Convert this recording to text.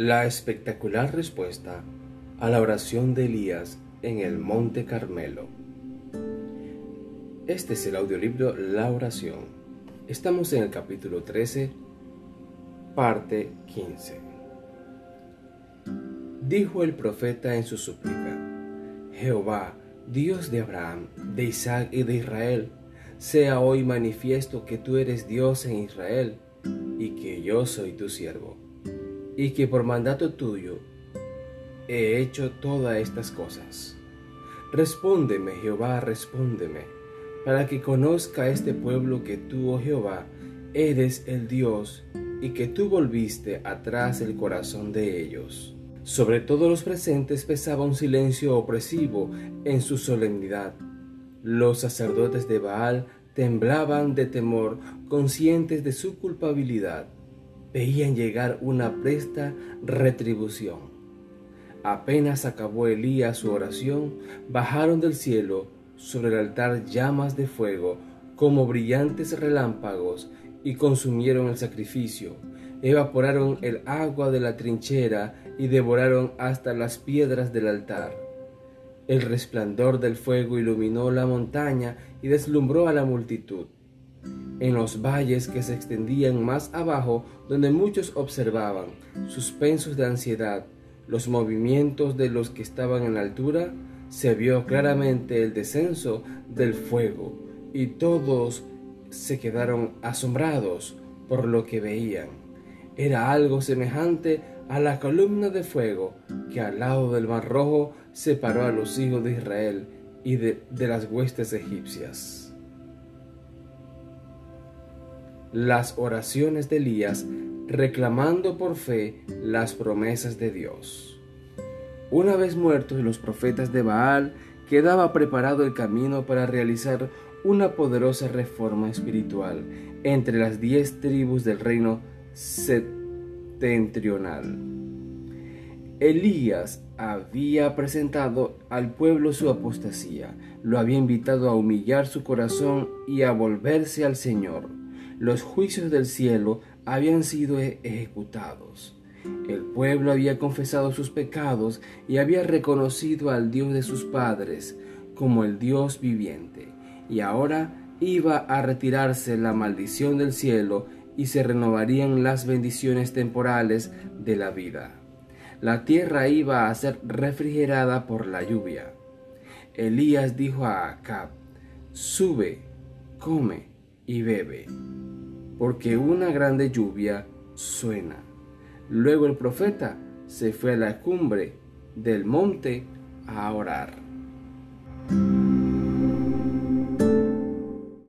La espectacular respuesta a la oración de Elías en el Monte Carmelo. Este es el audiolibro La oración. Estamos en el capítulo 13, parte 15. Dijo el profeta en su súplica, Jehová, Dios de Abraham, de Isaac y de Israel, sea hoy manifiesto que tú eres Dios en Israel y que yo soy tu siervo y que por mandato tuyo he hecho todas estas cosas. Respóndeme, Jehová, respóndeme, para que conozca este pueblo que tú, oh Jehová, eres el Dios y que tú volviste atrás el corazón de ellos. Sobre todos los presentes pesaba un silencio opresivo en su solemnidad. Los sacerdotes de Baal temblaban de temor, conscientes de su culpabilidad veían llegar una presta retribución. Apenas acabó Elías su oración, bajaron del cielo sobre el altar llamas de fuego como brillantes relámpagos y consumieron el sacrificio, evaporaron el agua de la trinchera y devoraron hasta las piedras del altar. El resplandor del fuego iluminó la montaña y deslumbró a la multitud en los valles que se extendían más abajo, donde muchos observaban, suspensos de ansiedad, los movimientos de los que estaban en la altura, se vio claramente el descenso del fuego, y todos se quedaron asombrados por lo que veían. Era algo semejante a la columna de fuego que al lado del mar rojo separó a los hijos de Israel y de, de las huestes egipcias las oraciones de Elías reclamando por fe las promesas de Dios. Una vez muertos los profetas de Baal, quedaba preparado el camino para realizar una poderosa reforma espiritual entre las diez tribus del reino septentrional. Elías había presentado al pueblo su apostasía, lo había invitado a humillar su corazón y a volverse al Señor los juicios del cielo habían sido e-, ejecutados. El pueblo había confesado sus pecados y había reconocido al Dios de sus padres como el Dios viviente. Y ahora iba a retirarse la maldición del cielo y se renovarían las bendiciones temporales de la vida. La tierra iba a ser refrigerada por la lluvia. Elías dijo a Acab, sube, come y bebe porque una grande lluvia suena. Luego el profeta se fue a la cumbre del monte a orar.